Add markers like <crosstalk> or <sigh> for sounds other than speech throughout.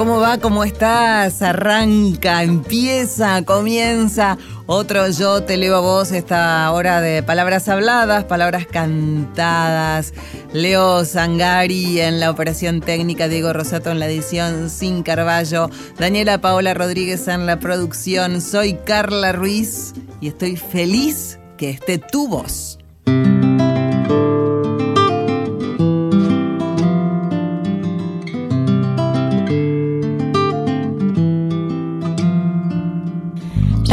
¿Cómo va? ¿Cómo estás? Arranca, empieza, comienza otro Yo te leo a vos esta hora de palabras habladas, palabras cantadas. Leo Zangari en la operación técnica, Diego Rosato en la edición Sin Carballo, Daniela Paola Rodríguez en la producción. Soy Carla Ruiz y estoy feliz que esté tu voz.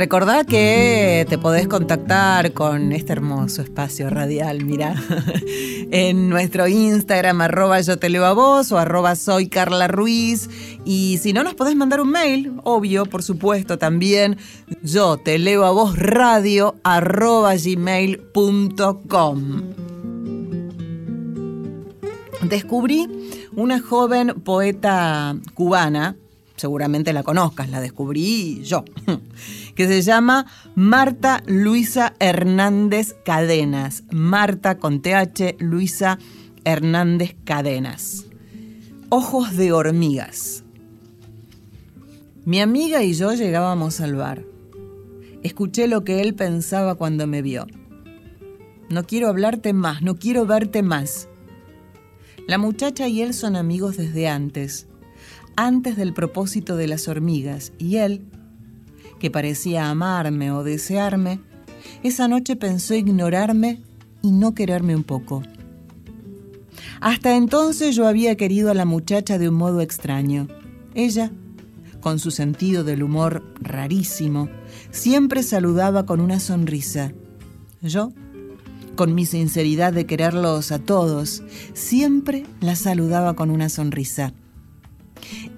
Recordá que te podés contactar con este hermoso espacio radial, mira, <laughs> en nuestro Instagram, arroba yo te leo a vos o arroba soy Ruiz. Y si no, nos podés mandar un mail, obvio, por supuesto, también yo te leo a vos radio arroba gmail.com. Descubrí una joven poeta cubana, seguramente la conozcas, la descubrí yo <laughs> que se llama Marta Luisa Hernández Cadenas. Marta con TH, Luisa Hernández Cadenas. Ojos de hormigas. Mi amiga y yo llegábamos al bar. Escuché lo que él pensaba cuando me vio. No quiero hablarte más, no quiero verte más. La muchacha y él son amigos desde antes, antes del propósito de las hormigas, y él que parecía amarme o desearme, esa noche pensó ignorarme y no quererme un poco. Hasta entonces yo había querido a la muchacha de un modo extraño. Ella, con su sentido del humor rarísimo, siempre saludaba con una sonrisa. Yo, con mi sinceridad de quererlos a todos, siempre la saludaba con una sonrisa.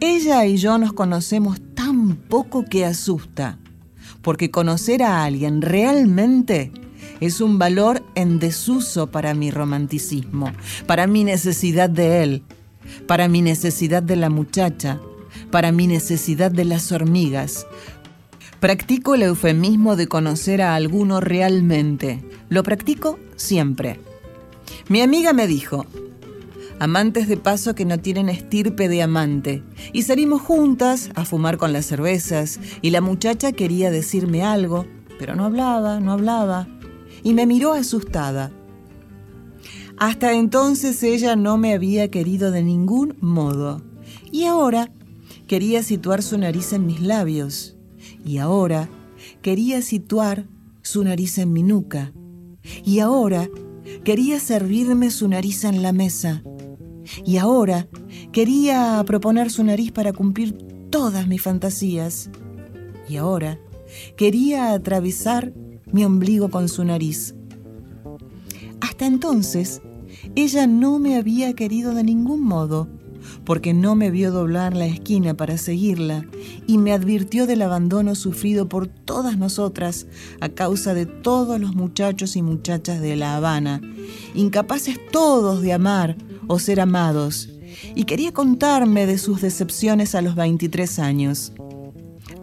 Ella y yo nos conocemos tan poco que asusta, porque conocer a alguien realmente es un valor en desuso para mi romanticismo, para mi necesidad de él, para mi necesidad de la muchacha, para mi necesidad de las hormigas. Practico el eufemismo de conocer a alguno realmente. Lo practico siempre. Mi amiga me dijo, amantes de paso que no tienen estirpe de amante. Y salimos juntas a fumar con las cervezas y la muchacha quería decirme algo, pero no hablaba, no hablaba. Y me miró asustada. Hasta entonces ella no me había querido de ningún modo. Y ahora quería situar su nariz en mis labios. Y ahora quería situar su nariz en mi nuca. Y ahora quería servirme su nariz en la mesa. Y ahora quería proponer su nariz para cumplir todas mis fantasías. Y ahora quería atravesar mi ombligo con su nariz. Hasta entonces, ella no me había querido de ningún modo, porque no me vio doblar la esquina para seguirla y me advirtió del abandono sufrido por todas nosotras a causa de todos los muchachos y muchachas de La Habana, incapaces todos de amar o ser amados, y quería contarme de sus decepciones a los 23 años.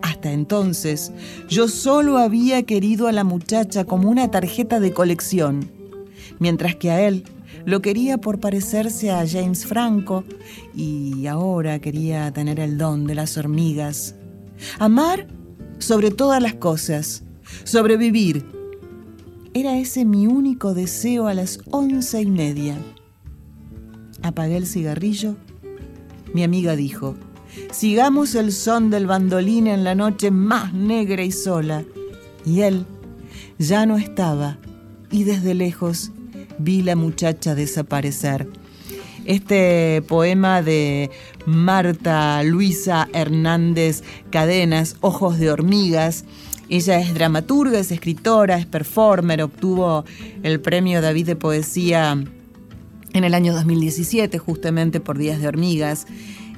Hasta entonces, yo solo había querido a la muchacha como una tarjeta de colección, mientras que a él lo quería por parecerse a James Franco y ahora quería tener el don de las hormigas. Amar sobre todas las cosas, sobrevivir. Era ese mi único deseo a las once y media. Apagué el cigarrillo. Mi amiga dijo, sigamos el son del bandolín en la noche más negra y sola. Y él ya no estaba y desde lejos vi la muchacha desaparecer. Este poema de Marta Luisa Hernández Cadenas, Ojos de Hormigas, ella es dramaturga, es escritora, es performer, obtuvo el premio David de Poesía en el año 2017 justamente por Días de Hormigas.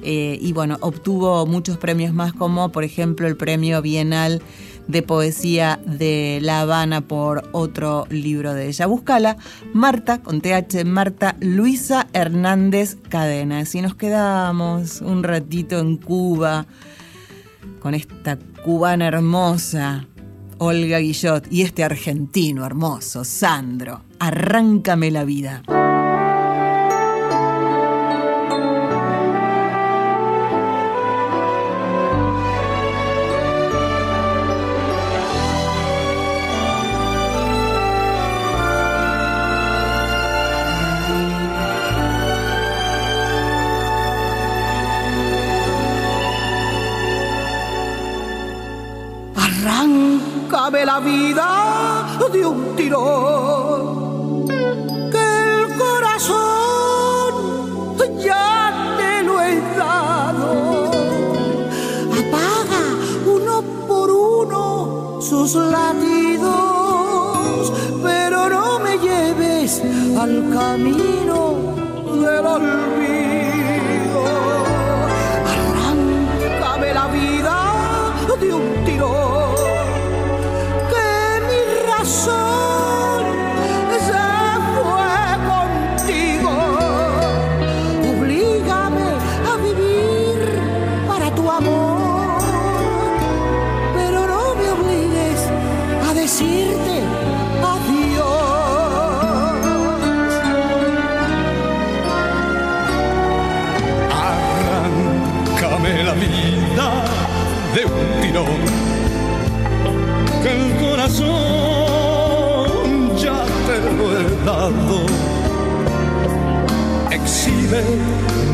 Eh, y bueno, obtuvo muchos premios más como por ejemplo el premio Bienal de poesía de La Habana por otro libro de ella. Búscala, Marta, con TH, Marta Luisa Hernández Cadenas. Y nos quedamos un ratito en Cuba con esta cubana hermosa, Olga Guillot, y este argentino hermoso, Sandro. Arráncame la vida. La vida de un tirón. Que el corazón ya te lo he dado. Apaga uno por uno sus latidos,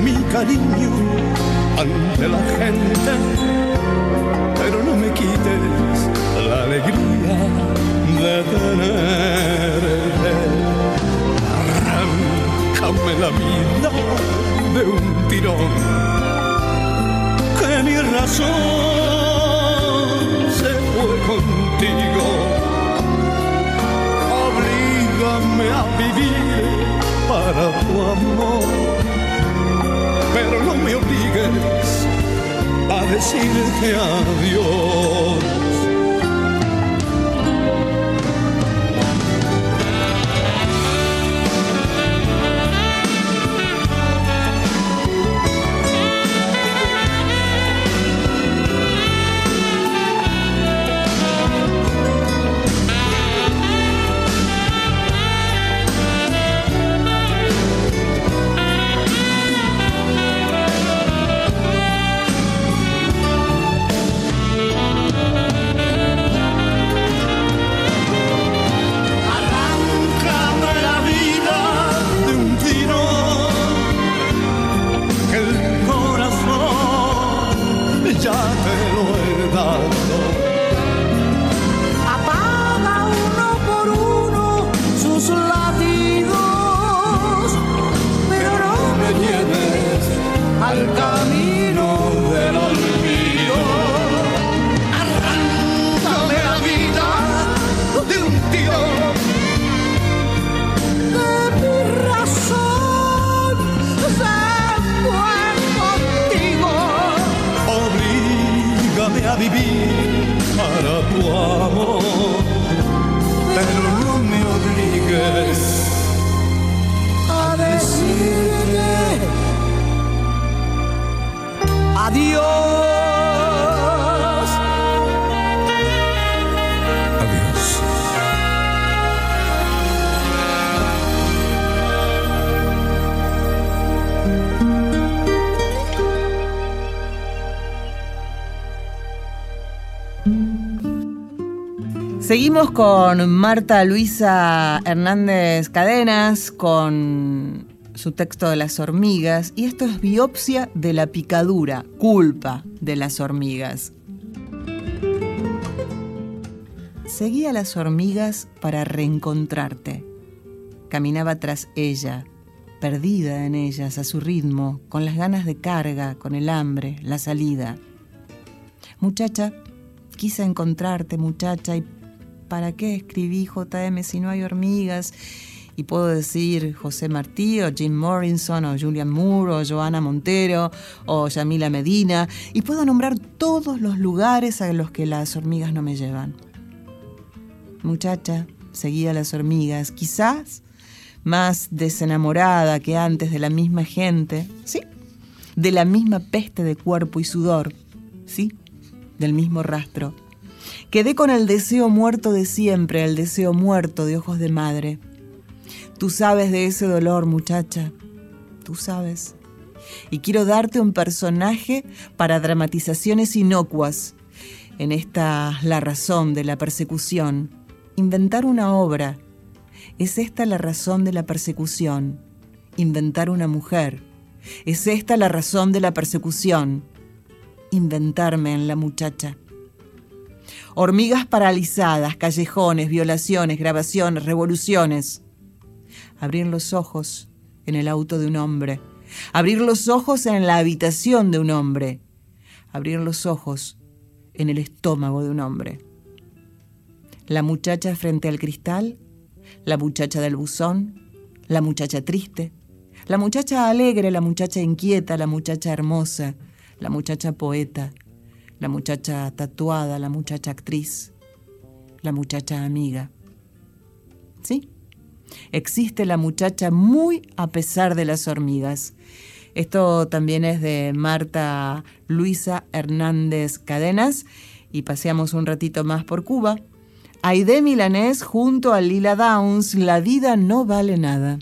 Mi cariño ante la gente, pero no me quites la alegría de tenerte. Arráncame la vida de un tirón que mi razón obligues a decirte adiós. Seguimos con Marta Luisa Hernández Cadenas, con su texto de las hormigas, y esto es biopsia de la picadura, culpa de las hormigas. Seguí a las hormigas para reencontrarte. Caminaba tras ella, perdida en ellas, a su ritmo, con las ganas de carga, con el hambre, la salida. Muchacha, quise encontrarte, muchacha, y ¿para qué escribí JM si no hay hormigas? Y puedo decir José Martí o Jim Morrison o Julian Moore o Joana Montero o Yamila Medina y puedo nombrar todos los lugares a los que las hormigas no me llevan. Muchacha, seguía las hormigas, quizás más desenamorada que antes de la misma gente, ¿sí? De la misma peste de cuerpo y sudor, ¿sí? Del mismo rastro Quedé con el deseo muerto de siempre, el deseo muerto de ojos de madre. Tú sabes de ese dolor, muchacha. Tú sabes. Y quiero darte un personaje para dramatizaciones inocuas. En esta la razón de la persecución. Inventar una obra. Es esta la razón de la persecución. Inventar una mujer. Es esta la razón de la persecución. Inventarme en la muchacha. Hormigas paralizadas, callejones, violaciones, grabaciones, revoluciones. Abrir los ojos en el auto de un hombre. Abrir los ojos en la habitación de un hombre. Abrir los ojos en el estómago de un hombre. La muchacha frente al cristal, la muchacha del buzón, la muchacha triste, la muchacha alegre, la muchacha inquieta, la muchacha hermosa, la muchacha poeta, la muchacha tatuada, la muchacha actriz, la muchacha amiga. ¿Sí? Existe la muchacha muy a pesar de las hormigas. Esto también es de Marta Luisa Hernández Cadenas y paseamos un ratito más por Cuba. Aide Milanés junto a Lila Downs, La vida no vale nada.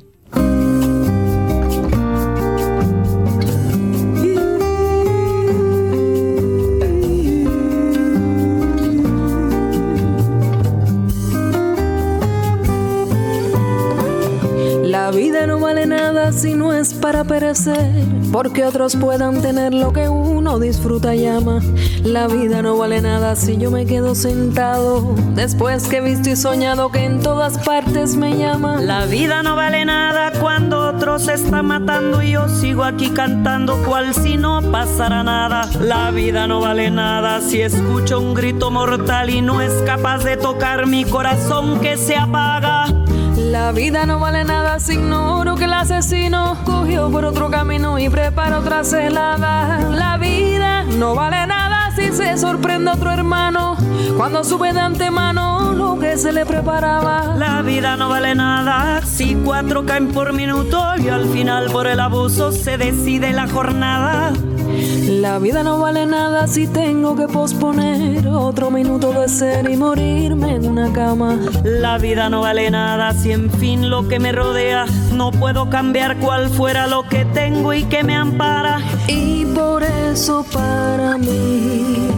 Para perecer, porque otros puedan tener lo que uno disfruta y ama. La vida no vale nada si yo me quedo sentado, después que he visto y soñado que en todas partes me llama. La vida no vale nada cuando otros se están matando y yo sigo aquí cantando cual si no pasara nada. La vida no vale nada si escucho un grito mortal y no es capaz de tocar mi corazón que se apaga. La vida no vale nada si ignoro que el asesino cogió por otro camino y prepara otra celada. La vida no vale nada si se sorprende otro hermano cuando sube de antemano lo que se le preparaba. La vida no vale nada si cuatro caen por minuto y al final por el abuso se decide la jornada. La vida no vale nada si tengo que posponer otro minuto de ser y morirme en una cama. La vida no vale nada si en fin lo que me rodea no puedo cambiar cual fuera lo que tengo y que me ampara. Y por eso para mí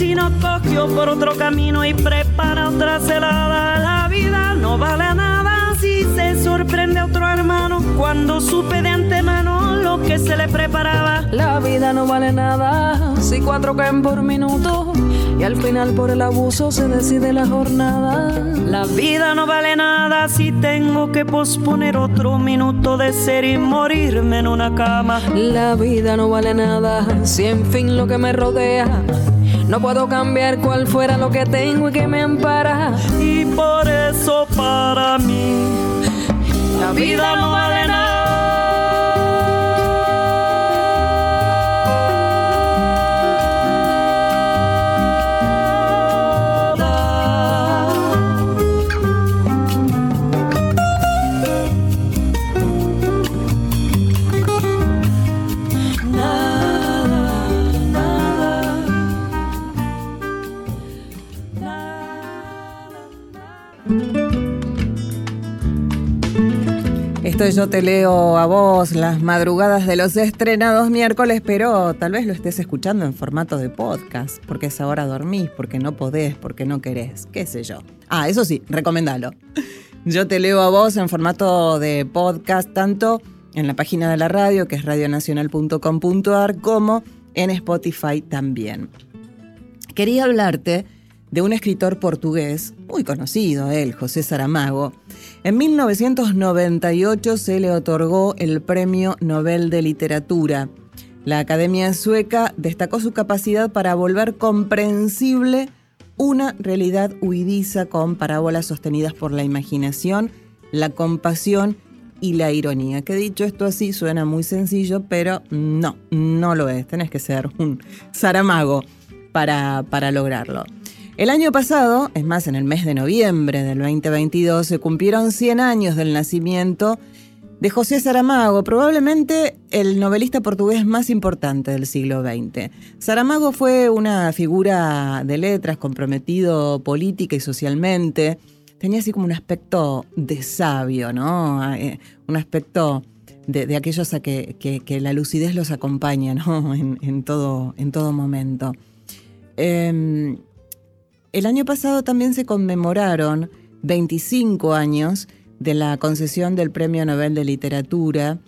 asesino cogió por otro camino y prepara otra celada. La vida no vale nada si se sorprende a otro hermano cuando supe de antemano lo que se le preparaba. La vida no vale nada si cuatro caen por minuto y al final por el abuso se decide la jornada. La vida no vale nada si tengo que posponer otro minuto de ser y morirme en una cama. La vida no vale nada si en fin lo que me rodea no puedo cambiar cual fuera lo que tengo y que me ampara. Y por eso para mí la vida no vale Esto es Yo te leo a vos, las madrugadas de los estrenados miércoles, pero tal vez lo estés escuchando en formato de podcast, porque es ahora dormís, porque no podés, porque no querés, qué sé yo. Ah, eso sí, recomendalo. Yo te leo a vos en formato de podcast, tanto en la página de la radio, que es radionacional.com.ar, como en Spotify también. Quería hablarte de un escritor portugués, muy conocido él, José Saramago. En 1998 se le otorgó el Premio Nobel de Literatura. La Academia Sueca destacó su capacidad para volver comprensible una realidad huidiza con parábolas sostenidas por la imaginación, la compasión y la ironía. Que dicho esto así suena muy sencillo, pero no, no lo es. Tenés que ser un Saramago para, para lograrlo. El año pasado, es más, en el mes de noviembre del 2022, se cumplieron 100 años del nacimiento de José Saramago, probablemente el novelista portugués más importante del siglo XX. Saramago fue una figura de letras comprometido política y socialmente. Tenía así como un aspecto de sabio, ¿no? Eh, un aspecto de, aquellos a que, la lucidez los acompaña, ¿no? <laughs> En, todo, en todo momento. Em, el año pasado también se conmemoraron 25 años de la concesión del Premio Nobel de Literatura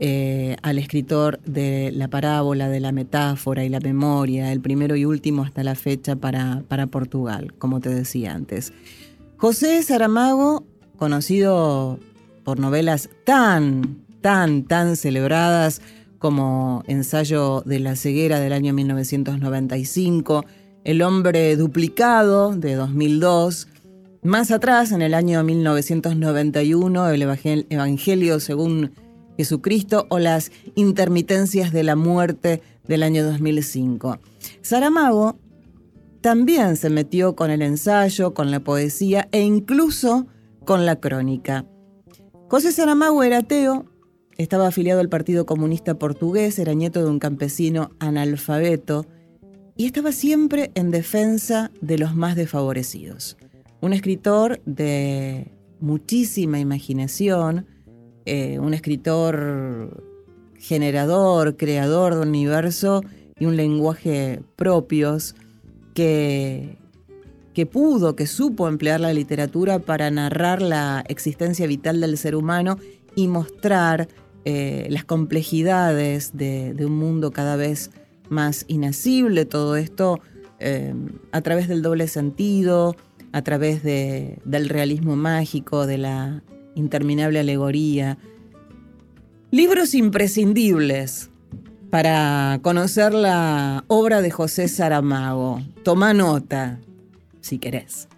eh, al escritor de la parábola, de la metáfora y la memoria, el primero y último hasta la fecha para, para Portugal, como te decía antes. José Saramago, conocido por novelas tan, tan, tan celebradas como Ensayo de la ceguera del año 1995, el hombre duplicado de 2002. Más atrás, en el año 1991, el Evangelio según Jesucristo o las intermitencias de la muerte del año 2005. Saramago también se metió con el ensayo, con la poesía e incluso con la crónica. José Saramago era ateo, estaba afiliado al Partido Comunista Portugués, era nieto de un campesino analfabeto, y estaba siempre en defensa de los más desfavorecidos. Un escritor de muchísima imaginación, eh, un escritor generador, creador de un universo y un lenguaje propios que, pudo, que supo emplear la literatura para narrar la existencia vital del ser humano y mostrar eh, las complejidades de, de un mundo cada vez más inacible, todo esto eh, a través del doble sentido, a través del realismo mágico, de la interminable alegoría. Libros imprescindibles para conocer la obra de José Saramago. Toma nota, si querés.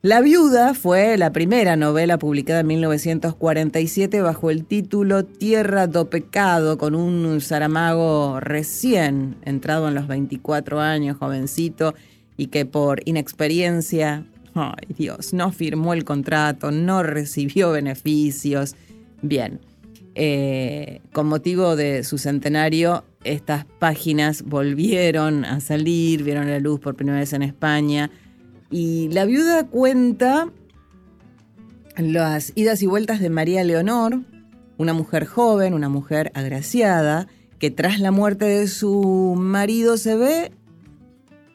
La viuda fue la primera novela publicada en 1947 bajo el título Tierra do Pecado, con un Saramago recién entrado en los 24 años, jovencito, y que por inexperiencia, ay Dios, no firmó el contrato, no recibió beneficios. Bien, eh, con motivo de su centenario, estas páginas volvieron a salir, vieron la luz por primera vez en España y la viuda cuenta las idas y vueltas de María Leonor, una mujer joven, una mujer agraciada, que tras la muerte de su marido se ve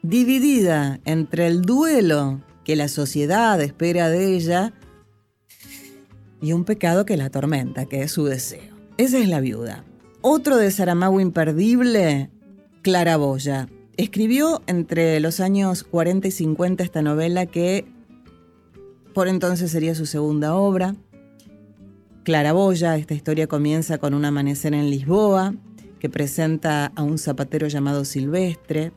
dividida entre el duelo que la sociedad espera de ella y un pecado que la atormenta, que es su deseo. Esa es la viuda. Otro de Saramago imperdible, Clara Boya. Escribió entre los años 40 y 50 esta novela que por entonces sería su segunda obra. Claraboya, esta historia comienza con un amanecer en Lisboa, que presenta a un zapatero llamado Silvestre.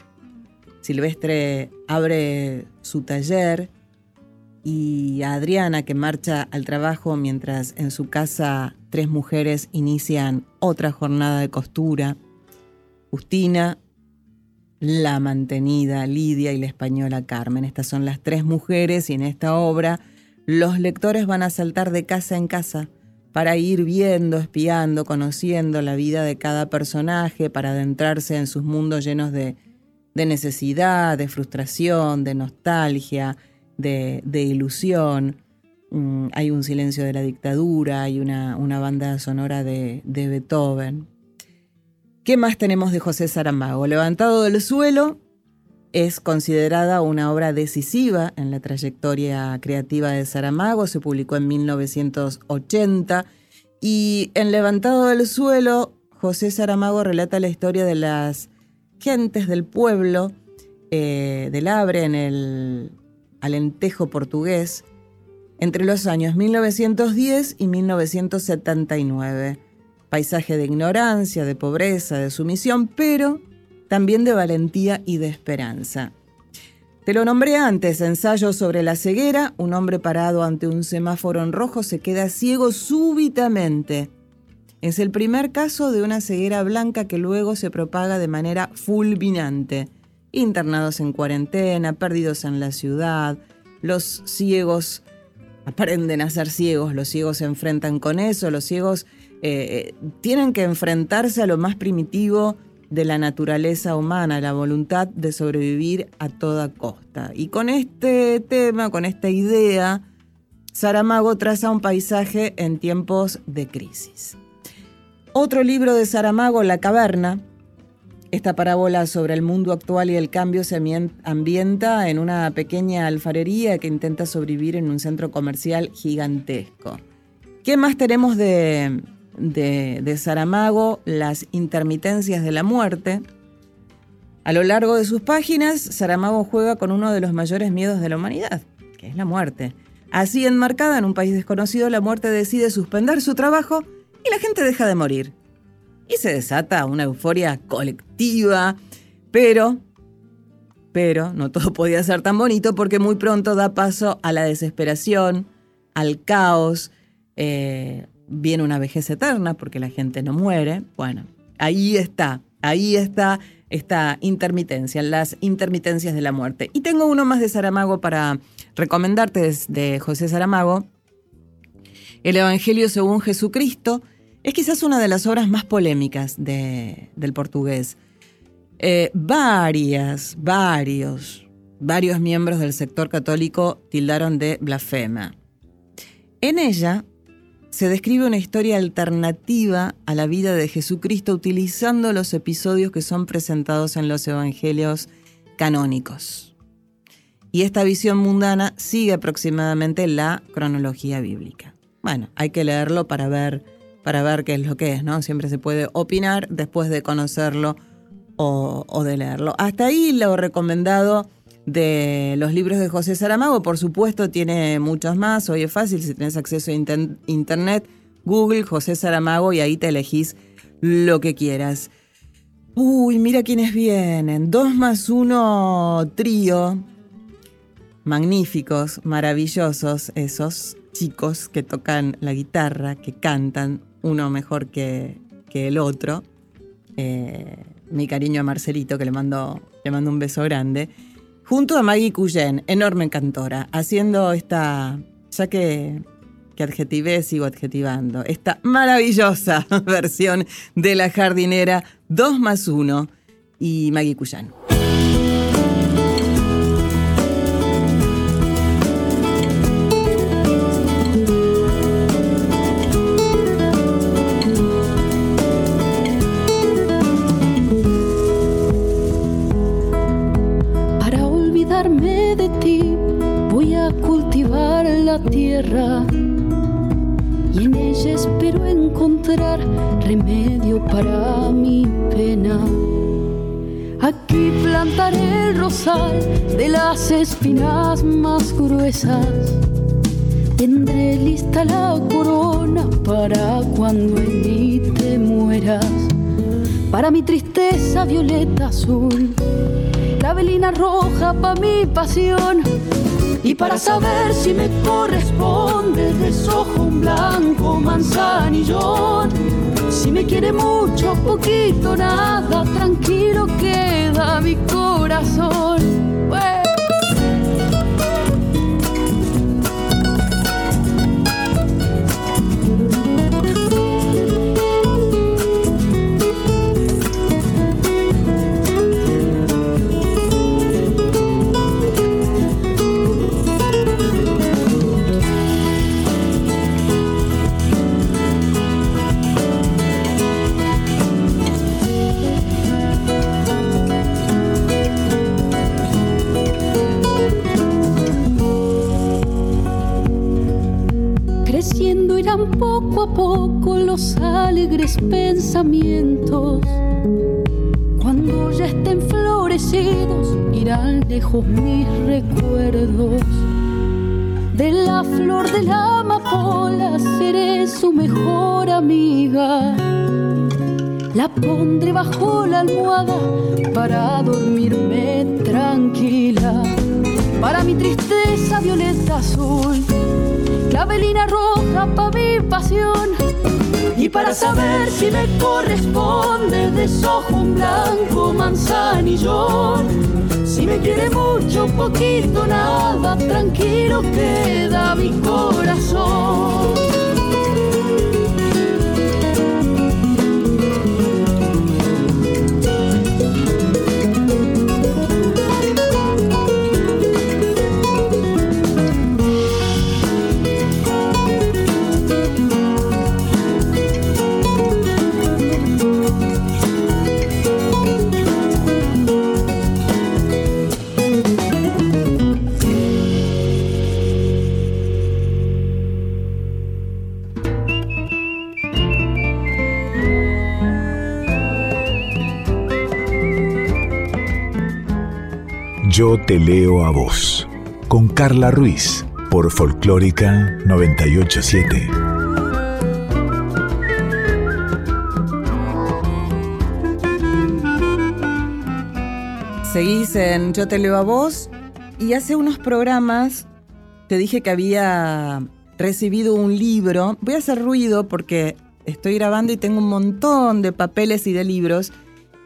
Silvestre abre su taller y a Adriana, que marcha al trabajo mientras en su casa tres mujeres inician otra jornada de costura. Justina, la mantenida Lidia y la española Carmen. Estas son las tres mujeres y en esta obra los lectores van a saltar de casa en casa para ir viendo, espiando, conociendo la vida de cada personaje, para adentrarse en sus mundos llenos de, necesidad, de frustración, de nostalgia, de, ilusión. Mm, hay un silencio de la dictadura, hay una, banda sonora de Beethoven. ¿Qué más tenemos de José Saramago? Levantado del suelo es considerada una obra decisiva en la trayectoria creativa de Saramago, se publicó en 1980 y en Levantado del suelo José Saramago relata la historia de las gentes del pueblo eh, del Abre en el Alentejo portugués entre los años 1910 y 1979 paisaje de ignorancia, de pobreza, de sumisión, pero también de valentía y de esperanza. Te lo nombré antes, ensayo sobre la ceguera, un hombre parado ante un semáforo en rojo se queda ciego súbitamente. Es el primer caso de una ceguera blanca que luego se propaga de manera fulminante. Internados en cuarentena, perdidos en la ciudad, los ciegos aprenden a ser ciegos, los ciegos se enfrentan con eso, los ciegos eh, tienen que enfrentarse a lo más primitivo de la naturaleza humana, la voluntad de sobrevivir a toda costa. Y con este tema, con esta idea, Saramago traza un paisaje en tiempos de crisis. Otro libro de Saramago, La caverna, esta parábola sobre el mundo actual y el cambio se ambienta en una pequeña alfarería que intenta sobrevivir en un centro comercial gigantesco. ¿Qué más tenemos de, de, Saramago, Las intermitencias de la muerte. A lo largo de sus páginas, Saramago juega con uno de los mayores miedos de la humanidad, que es la muerte. Así enmarcada en un país desconocido, la muerte decide suspender su trabajo y la gente deja de morir. Y se desata una euforia colectiva, pero, pero no todo podía ser tan bonito porque muy pronto da paso a la desesperación, al caos, eh, viene una vejez eterna porque la gente no muere. Bueno, ahí está, ahí está esta intermitencia, las intermitencias de la muerte. Y tengo uno más de Saramago para recomendarte de José Saramago. El Evangelio según Jesucristo es quizás una de las obras más polémicas del portugués. Eh, varias, varios, varios miembros del sector católico tildaron de blasfema. En ella se describe una historia alternativa a la vida de Jesucristo utilizando los episodios que son presentados en los evangelios canónicos. Y esta visión mundana sigue aproximadamente la cronología bíblica. Bueno, hay que leerlo para ver, para ver qué es lo que es, ¿no? Siempre se puede opinar después de conocerlo o, o de leerlo. Hasta ahí lo recomendado de los libros de José Saramago. Por supuesto, tiene muchos más. Hoy es fácil, si tienes acceso a internet, Google, José Saramago y ahí te elegís lo que quieras. Uy, mira quiénes vienen. Dos más uno trío. Magníficos, maravillosos esos chicos que tocan la guitarra, que cantan, uno mejor que, que el otro. Eh, mi cariño a Marcelito, que le mando, le mando un beso grande junto a Maggie Cuyen, enorme cantora, haciendo esta, ya que, que adjetivé, sigo adjetivando, esta maravillosa <laughs> versión de La Jardinera 2 más 1 y Maggie Cuyen. Tierra y en ella espero encontrar remedio para mi pena. Aquí plantaré el rosal de las espinas más gruesas. Tendré lista la corona para cuando en mí te mueras. Para mi tristeza violeta azul, la velina roja para mi pasión. Y para saber si me corresponde, desojo un blanco manzanillón. Si me quiere mucho, poquito, nada, tranquilo queda mi corazón. Poco a poco los alegres pensamientos. Cuando ya estén florecidos, irán lejos mis recuerdos. De la flor de la amapola seré su mejor amiga. La pondré bajo la almohada para dormirme tranquila. Para mi tristeza violeta azul la velina roja para mi pasión. Y para saber si me corresponde, desojo un blanco manzanillón. Si me quiere mucho, poquito, nada, tranquilo queda mi corazón. Yo te leo a vos, con Carla Ruiz, por Folclórica 987. Seguís en Yo te leo a vos y hace unos programas te dije que había recibido un libro. Voy a hacer ruido porque estoy grabando y tengo un montón de papeles y de libros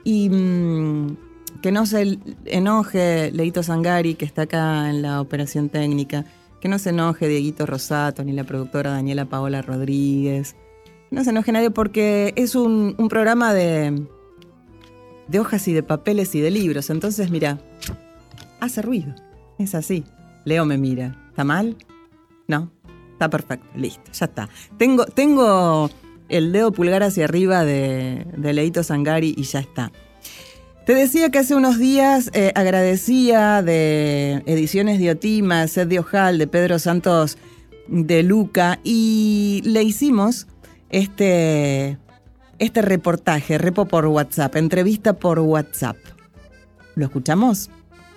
y... Mm, que no se enoje Leito Sangari, que está acá en la operación técnica, que no se enoje Dieguito Rosato ni la productora Daniela Paola Rodríguez, que no se enoje nadie porque es un, programa de, de hojas y de papeles y de libros. Entonces, mira, hace ruido. Es así. Leo me mira. ¿Está mal? No. Está perfecto. Listo. Ya está. Tengo, tengo el dedo pulgar hacia arriba de, de Leito Sangari y ya está. Te decía que hace unos días eh, agradecía de Ediciones de Otima, Sed de Ojal, de Pedro Santos de Luca, y le hicimos este, este reportaje, repo por WhatsApp, entrevista por WhatsApp. ¿Lo escuchamos?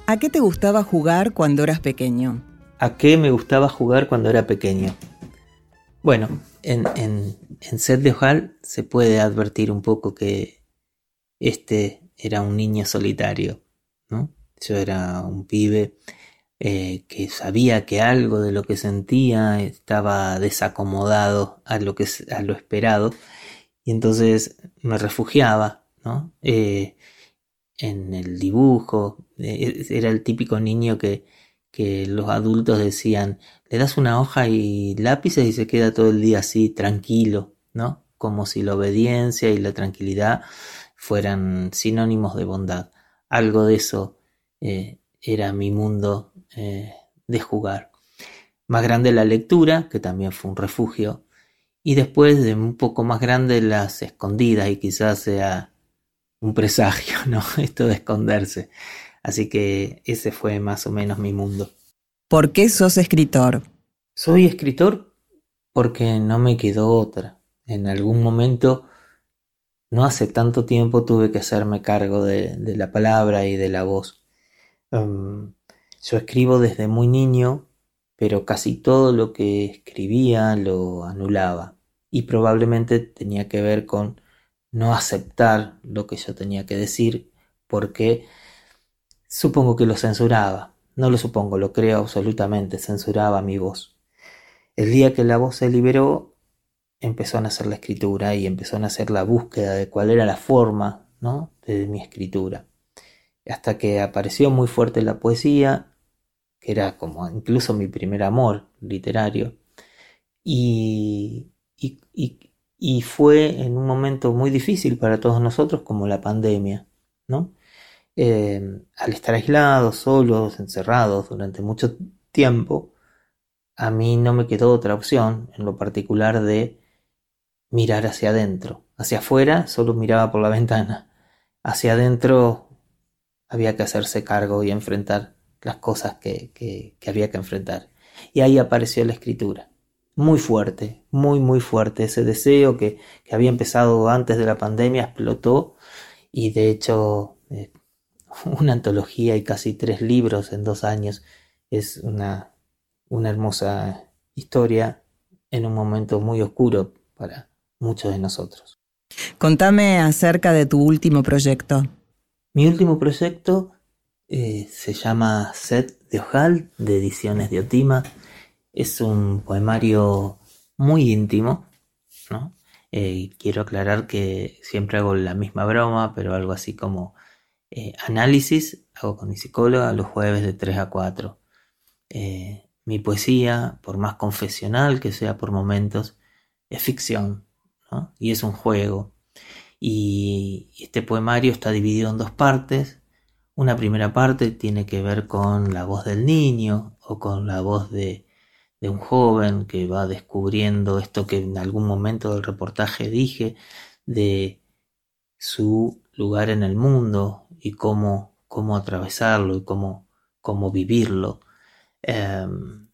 ¿A qué te gustaba jugar cuando eras pequeño? ¿A qué me gustaba jugar cuando era pequeño? Bueno, en, en, en Sed de Ojal se puede advertir un poco que este era un niño solitario, ¿no? Yo era un pibe eh, que sabía que algo de lo que sentía estaba desacomodado a lo, que, a lo esperado y entonces me refugiaba, ¿no? Eh, en el dibujo, eh, era el típico niño que, que los adultos decían, le das una hoja y lápices y se queda todo el día así, tranquilo, ¿no? Como si la obediencia y la tranquilidad fueran sinónimos de bondad. Algo de eso eh, era mi mundo eh, de jugar. Más grande la lectura, que también fue un refugio, y después de un poco más grande las escondidas, y quizás sea un presagio, <laughs> ¿no? Esto de esconderse. Así que ese fue más o menos mi mundo. ¿Por qué sos escritor? Soy escritor porque no me quedó otra. En algún momento, no hace tanto tiempo, tuve que hacerme cargo de, la palabra y de la voz. Um, yo escribo desde muy niño, pero casi todo lo que escribía lo anulaba. Y probablemente tenía que ver con no aceptar lo que yo tenía que decir, porque supongo que lo censuraba. No lo supongo, lo creo absolutamente, censuraba mi voz. El día que la voz se liberó, empezó a nacer la escritura y empezó a nacer la búsqueda de cuál era la forma ¿no? de mi escritura. Hasta que apareció muy fuerte la poesía, que era como incluso mi primer amor literario. Y, y, fue en un momento muy difícil para todos nosotros como la pandemia, ¿no? Eh, al estar aislados, solos, encerrados durante mucho tiempo, a mí no me quedó otra opción en lo particular de mirar hacia adentro. Hacia afuera solo miraba por la ventana. Hacia adentro había que hacerse cargo y enfrentar las cosas que, que, había que enfrentar. Y ahí apareció la escritura. Muy fuerte, muy, muy fuerte. Ese deseo que, que había empezado antes de la pandemia explotó y de hecho eh, <laughs> una antología y casi tres libros en dos años es una una hermosa historia en un momento muy oscuro para muchos de nosotros. Contame acerca de tu último proyecto. Mi último proyecto eh, se llama Set de Ojal, de Ediciones de Otima. Es un poemario muy íntimo, ¿no? Eh, quiero aclarar que siempre hago la misma broma, pero algo así como eh, análisis, hago con mi psicóloga los jueves de 3 a 4. Mi poesía, por más confesional que sea por momentos, es ficción y es un juego. Y este poemario está dividido en dos partes. Una primera parte tiene que ver con la voz del niño o con la voz de, de un joven que va descubriendo esto que en algún momento del reportaje dije de su lugar en el mundo y cómo, cómo atravesarlo y cómo, cómo vivirlo. Em,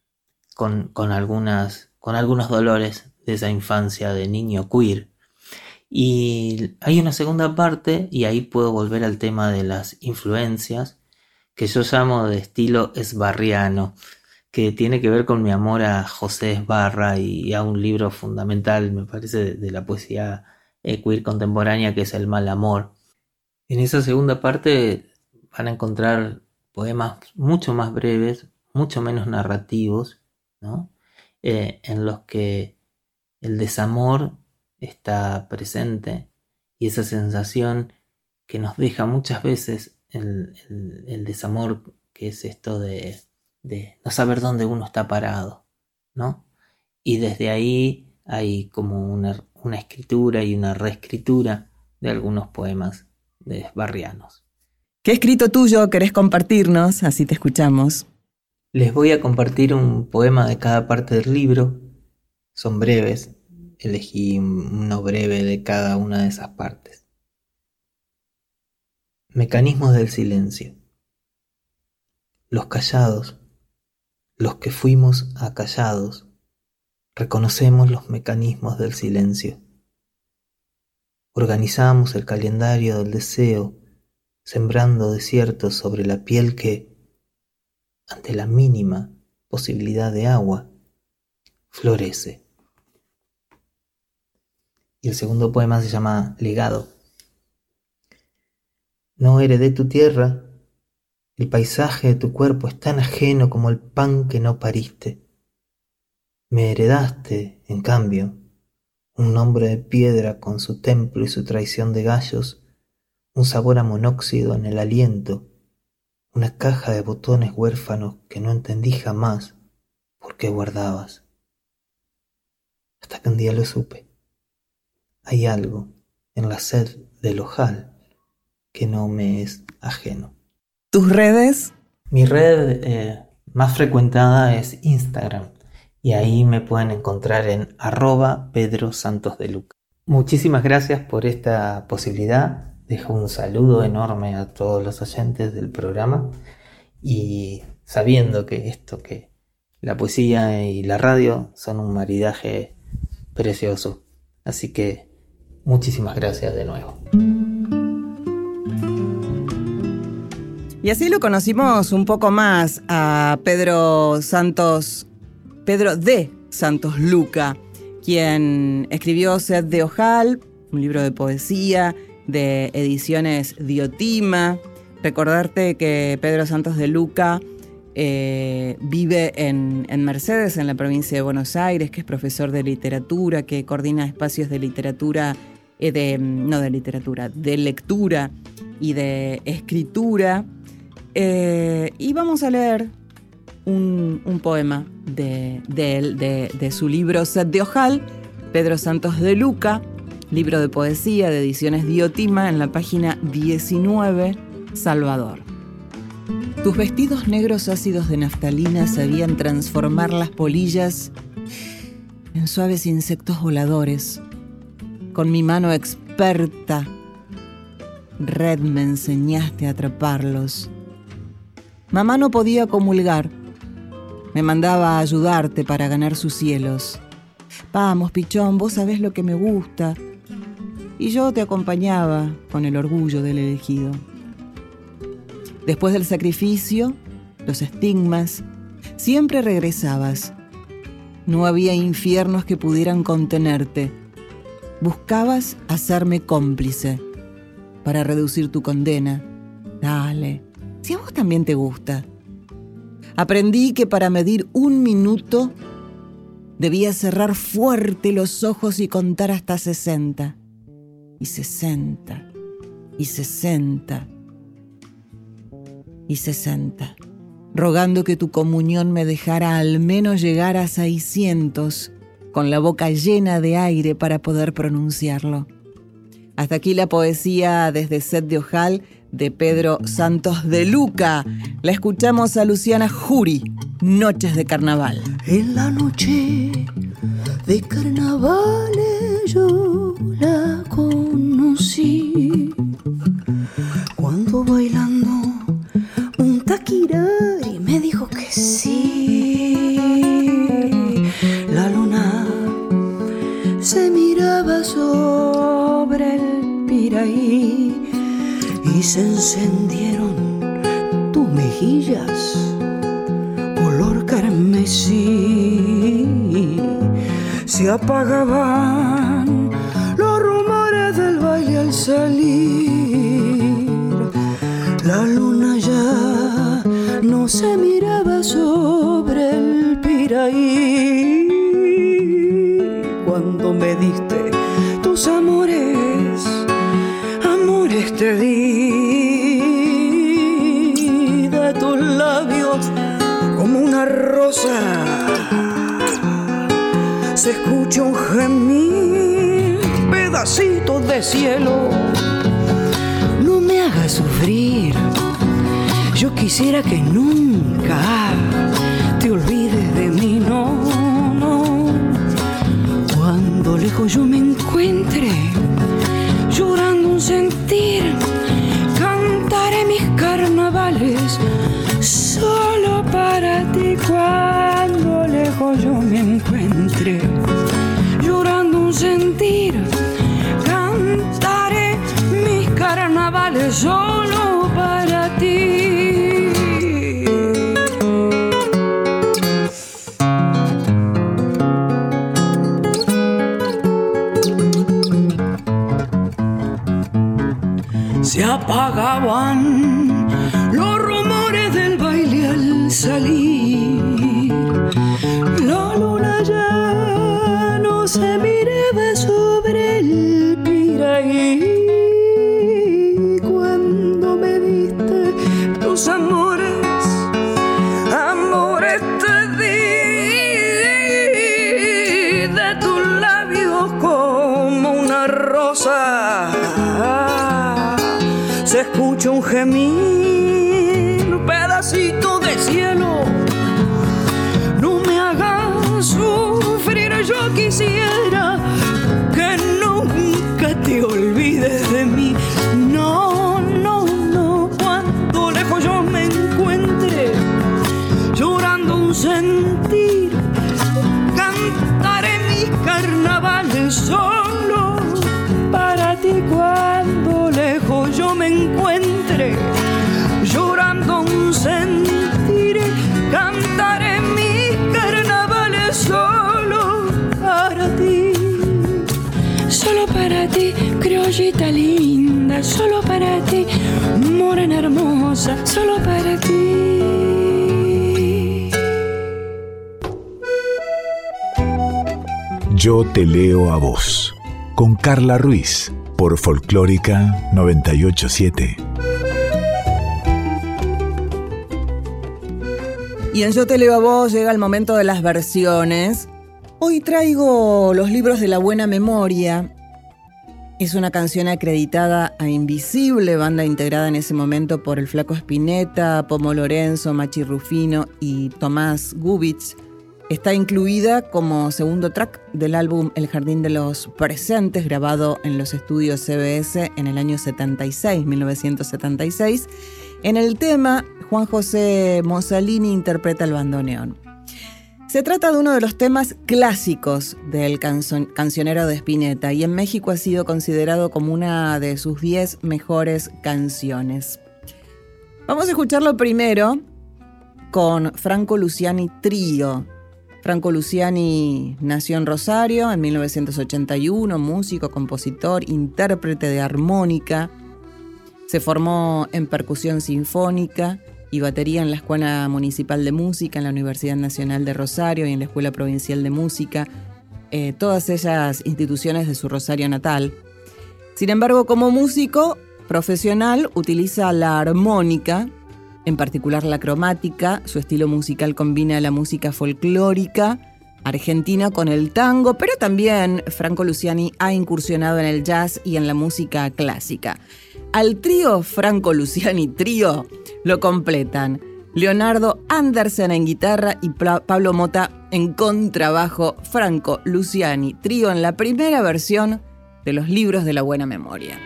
con, algunas, con algunos dolores de esa infancia de niño queer. Y hay una segunda parte, y ahí puedo volver al tema de las influencias, que yo llamo de estilo esbarriano, que tiene que ver con mi amor a José Esbarra y a un libro fundamental, me parece, de, la poesía eh, queer contemporánea, que es El mal amor. En esa segunda parte van a encontrar poemas mucho más breves, mucho menos narrativos, ¿no? Eh, en los que el desamor está presente y esa sensación que nos deja muchas veces el, desamor, que es esto de, no saber dónde uno está parado, ¿no? Y desde ahí hay como una, una escritura y una reescritura de algunos poemas de barrianos. ¿Qué escrito tuyo querés compartirnos? Así te escuchamos. Les voy a compartir un poema de cada parte del libro. Son breves, elegí uno breve de cada una de esas partes. Mecanismos del silencio. Los callados, los que fuimos acallados, reconocemos los mecanismos del silencio. Organizamos el calendario del deseo, sembrando desiertos sobre la piel que, ante la mínima posibilidad de agua, florece. Y el segundo poema se llama Legado. No heredé tu tierra, el paisaje de tu cuerpo es tan ajeno como el pan que no pariste. Me heredaste, en cambio, un nombre de piedra con su templo y su traición de gallos, un sabor a monóxido en el aliento, una caja de botones huérfanos que no entendí jamás por qué guardabas. Hasta que un día lo supe. Hay algo en la sed del ojal que no me es ajeno. ¿Tus redes? Mi red eh, más frecuentada es Instagram y ahí me pueden encontrar en arroba Pedro Santos de Luca. Muchísimas gracias por esta posibilidad Dejo un saludo enorme a todos los oyentes del programa y sabiendo que esto que, la poesía y la radio son un maridaje precioso. Así que muchísimas gracias de nuevo. Y así lo conocimos un poco más a Pedro Santos, Pedro de Santos Luca, quien escribió Sed de Ojal, un libro de poesía de ediciones Diotima. Recordarte que Pedro Santos de Luca eh, vive en, Mercedes, en la provincia de Buenos Aires, que es profesor de literatura, que coordina espacios de literatura, eh, de, no de literatura, de lectura y de escritura. Eh, y vamos a leer un, poema de, de, de, su libro Set de Ojal, Pedro Santos de Luca, libro de poesía de ediciones Diotima, en la página 19, Salvador. Tus vestidos negros ácidos de naftalina sabían transformar las polillas en suaves insectos voladores. Con mi mano experta, red me enseñaste a atraparlos. Mamá no podía comulgar. Me mandaba a ayudarte para ganar sus cielos. Vamos, pichón, vos sabés lo que me gusta. Y yo te acompañaba con el orgullo del elegido. Después del sacrificio, los estigmas, siempre regresabas. No había infiernos que pudieran contenerte. Buscabas hacerme cómplice para reducir tu condena. Dale, si a vos también te gusta. Aprendí que para medir un minuto debía cerrar fuerte los ojos y contar hasta sesenta. Y sesenta. Y sesenta y sesenta, rogando que tu comunión me dejara al menos llegar a 600, con la boca llena de aire para poder pronunciarlo. Hasta aquí la poesía desde Set de Ojal de Pedro Santos de Luca. La escuchamos a Luciana Jury, Noches de Carnaval. En la noche de carnaval yo la conocí cuando bailando y me dijo que sí. La luna se miraba sobre el piraí y se encendieron tus mejillas color carmesí. Se apagaban los rumores del baile al salir. Se miraba sobre el piraí. Cuando me diste tus amores, amores te di de tus labios como una rosa. Se escucha un gemir, pedacitos de cielo. No me hagas sufrir quisiera que nunca te olvides de mí, no, no. Cuando lejos yo me encuentre, llorando un sentir, cantaré mis carnavales solo para ti. Cuando lejos yo me encuentre, llorando un sentir, cantaré mis carnavales solo apagaban se escucha un gemir, joyita linda, solo para ti, morena hermosa, solo para ti. Yo te leo a vos, con Carla Ruiz, por Folclórica 987. Y en Yo te leo a vos llega el momento de las versiones. Hoy traigo los libros de la buena memoria. Es una canción acreditada a Invisible, banda integrada en ese momento por el Flaco Spinetta, Pomo Lorenzo, Machi Rufino y Tomás Gubitz. Está incluida como segundo track del álbum El Jardín de los Presentes, grabado en los estudios CBS en el año 76, 1976. En el tema, Juan José Mosalini interpreta el bandoneón. Se trata de uno de los temas clásicos del cancionero de Spinetta y en México ha sido considerado como una de sus 10 mejores canciones. Vamos a escucharlo primero con Franco Luciani Trío. Franco Luciani nació en Rosario en 1981, músico, compositor, intérprete de armónica. Se formó en percusión sinfónica y batería en la Escuela Municipal de Música, en la Universidad Nacional de Rosario y en la Escuela Provincial de Música, eh, todas ellas instituciones de su Rosario natal. Sin embargo, como músico profesional utiliza la armónica, en particular la cromática, su estilo musical combina la música folclórica, argentina con el tango, pero también Franco Luciani ha incursionado en el jazz y en la música clásica. Al trío Franco Luciani Trío lo completan Leonardo Andersen en guitarra y Pablo Mota en contrabajo, Franco Luciani Trío en la primera versión de los libros de la buena memoria.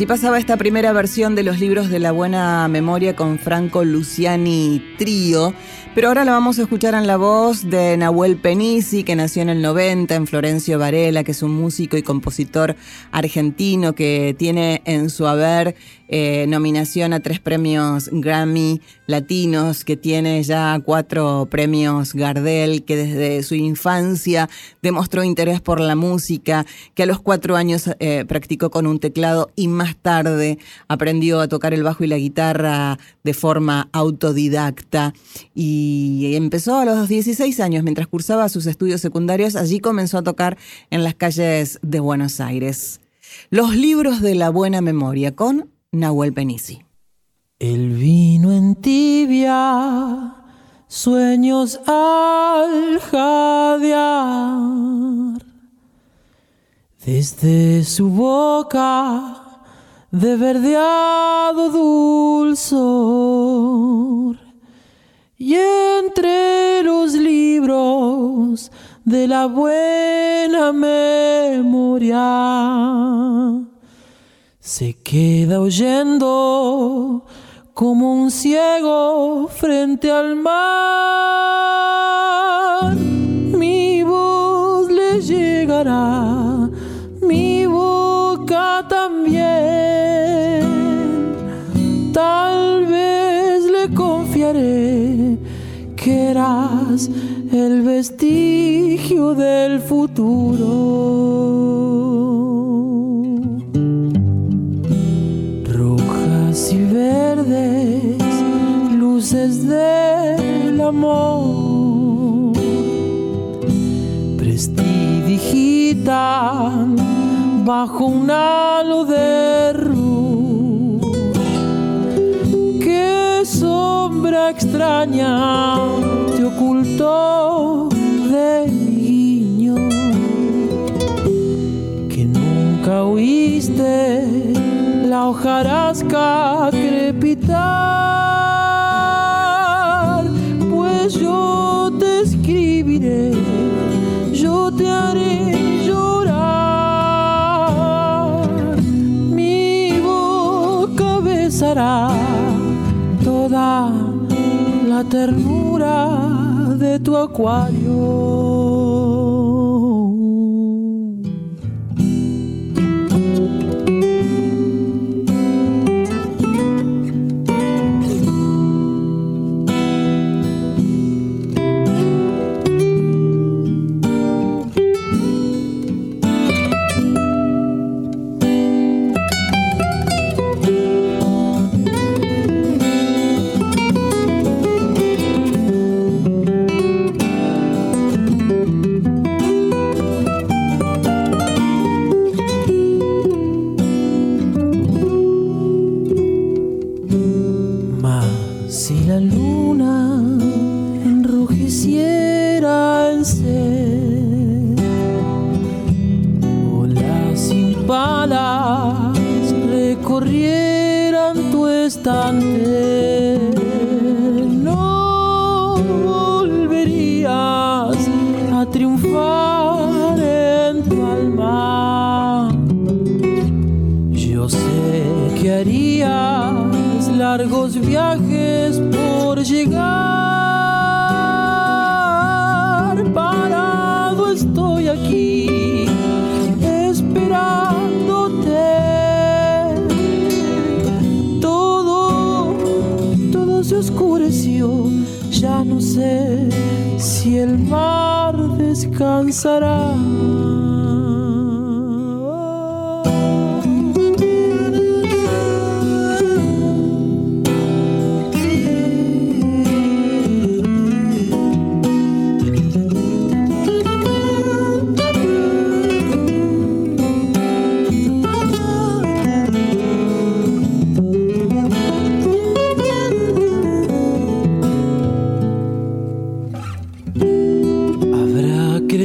Allí pasaba esta primera versión de los libros de la buena memoria con Franco Luciani Trío, pero ahora la vamos a escuchar en la voz de Nahuel Penisi, que nació en el 90, en Florencio Varela, que es un músico y compositor argentino que tiene en su haber eh, nominación a tres premios Grammy latinos, que tiene ya cuatro premios Gardel, que desde su infancia demostró interés por la música, que a los cuatro años eh, practicó con un teclado y más tarde aprendió a tocar el bajo y la guitarra de forma autodidacta empezó a los 16 años mientras cursaba sus estudios secundarios, allí comenzó a tocar en las calles de Buenos Aires. Los libros de la buena memoria con Nahuel Penisi. El vino en tibia, sueños al jadear. Desde su boca de verdeado dulzor y entre los libros de la buena memoria se queda oyendo como un ciego frente al mar. El vestigio del futuro. y verdes, luces del amor, prestidigitan bajo un halo de sombra extraña te ocultó de mi guiño, que nunca oíste la hojarasca crepitar, pues yo te escribiré, yo te haré llorar, mi boca besará la ternura de tu acuario.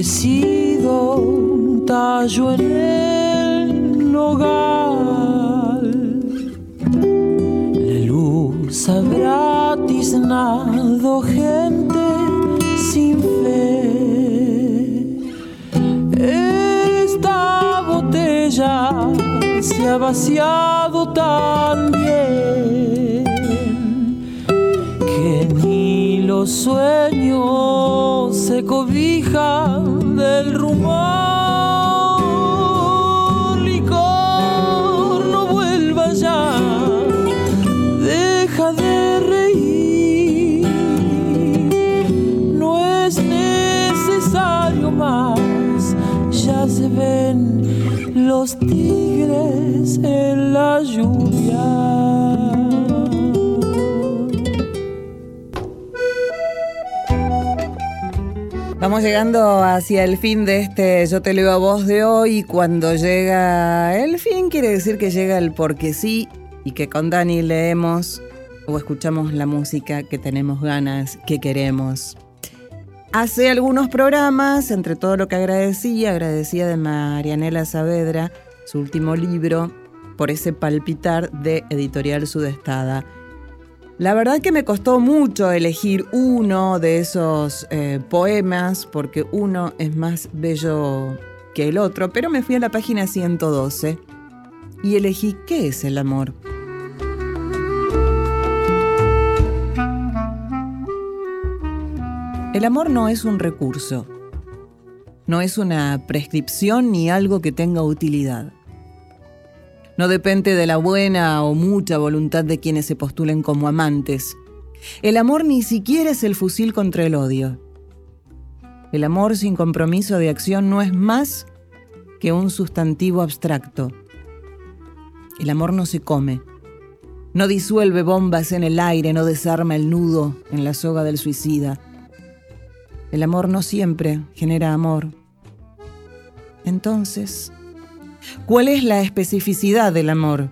crecido un tallo en el nogal. La luz habrá tiznado gente sin fe. Esta botella se ha vaciado también que ni los sueños se cobijan Vamos llegando hacia el fin de este Yo te leo a voz de hoy. Cuando llega el fin, quiere decir que llega el porque sí y que con Dani leemos o escuchamos la música que tenemos ganas, que queremos. Hace algunos programas, entre todo lo que agradecía, agradecía de Marianela Saavedra, su último libro, por ese palpitar de Editorial Sudestada. La verdad que me costó mucho elegir uno de esos eh, poemas, porque uno es más bello que el otro, pero me fui a la página 112 y elegí ¿Qué es el amor? El amor no es un recurso, no es una prescripción ni algo que tenga utilidad. No depende de la buena o mucha voluntad de quienes se postulen como amantes. El amor ni siquiera es el fusil contra el odio. El amor sin compromiso de acción no es más que un sustantivo abstracto. El amor no se come, no disuelve bombas en el aire, no desarma el nudo en la soga del suicida. El amor no siempre genera amor. Entonces, ¿cuál es la especificidad del amor?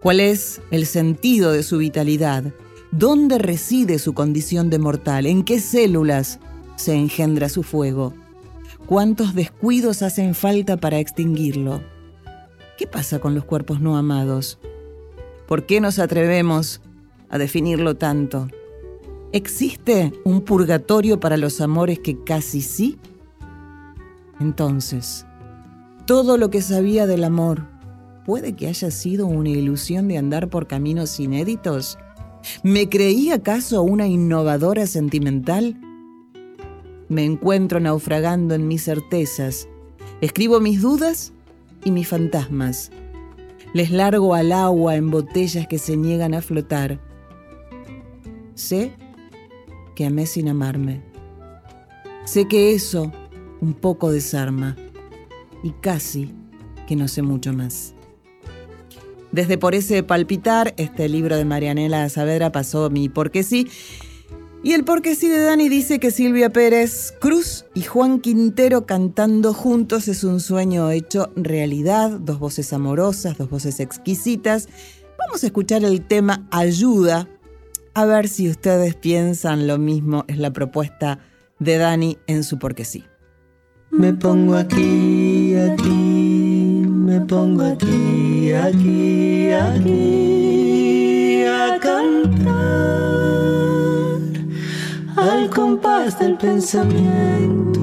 ¿Cuál es el sentido de su vitalidad? ¿Dónde reside su condición de mortal? ¿En qué células se engendra su fuego? ¿Cuántos descuidos hacen falta para extinguirlo? ¿Qué pasa con los cuerpos no amados? ¿Por qué nos atrevemos a definirlo tanto? ¿Existe un purgatorio para los amores que casi sí? Entonces, todo lo que sabía del amor, ¿puede que haya sido una ilusión de andar por caminos inéditos? ¿Me creí acaso una innovadora sentimental? Me encuentro naufragando en mis certezas, escribo mis dudas y mis fantasmas. Les largo al agua en botellas que se niegan a flotar. Sé que amé sin amarme. Sé que eso un poco desarma y casi que no sé mucho más. Desde por ese palpitar, este libro de Marianela Saavedra pasó mi porque sí. Y el porque sí de Dani dice que Silvia Pérez Cruz y Juan Quintero cantando juntos es un sueño hecho realidad, dos voces amorosas, dos voces exquisitas. Vamos a escuchar el tema Ayuda a ver si ustedes piensan lo mismo, es la propuesta de Dani en su porque sí. Me pongo aquí, pongo aquí, aquí, aquí a cantar. Al compás del pensamiento,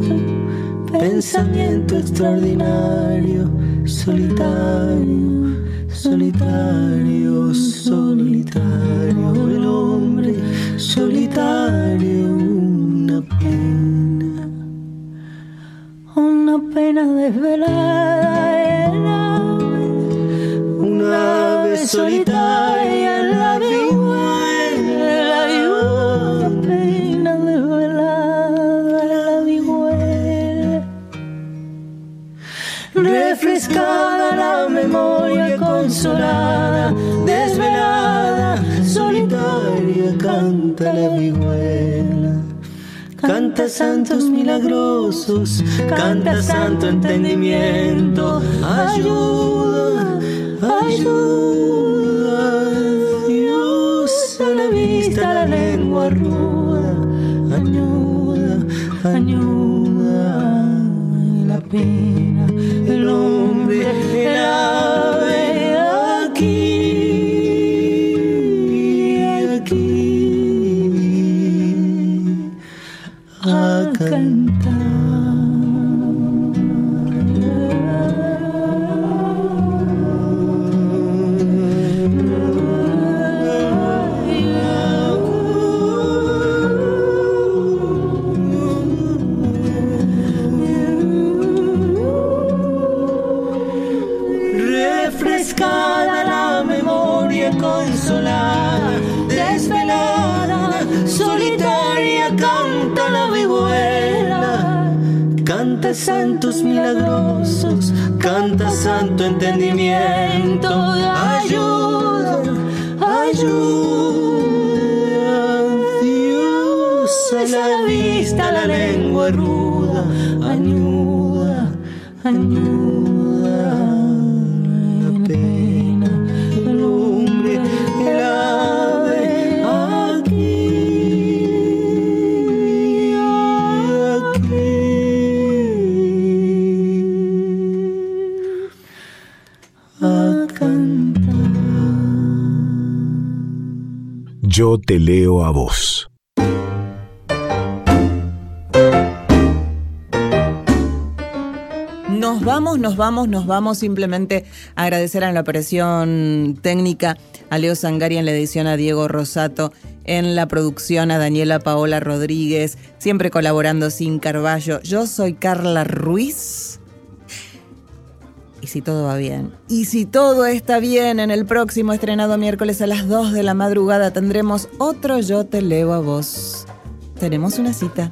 pensamiento extraordinario, solitario solitario, solitario, el hombre solitario, una pena, una pena desvelada una ave solitaria en la vihuela, una pena desvelada en la vihuela, refrescada la memoria consolada, desvelada, solitaria, canta la vihuela. Canta santos milagrosos, canta santo entendimiento, ayuda, ayuda. Dios a la vista, la lengua ruda, ayuda, ayuda. La pena, Yo te leo a vos. Nos vamos, nos vamos, nos vamos. Simplemente agradecer a la operación técnica a Leo Sangari en la edición, a Diego Rosato en la producción, a Daniela Paola Rodríguez, siempre colaborando sin Carballo. Yo soy Carla Ruiz. Si todo va bien, y si todo está bien, en el próximo estrenado miércoles a las 2 de la madrugada tendremos otro Yo te leo a vos. Tenemos una cita.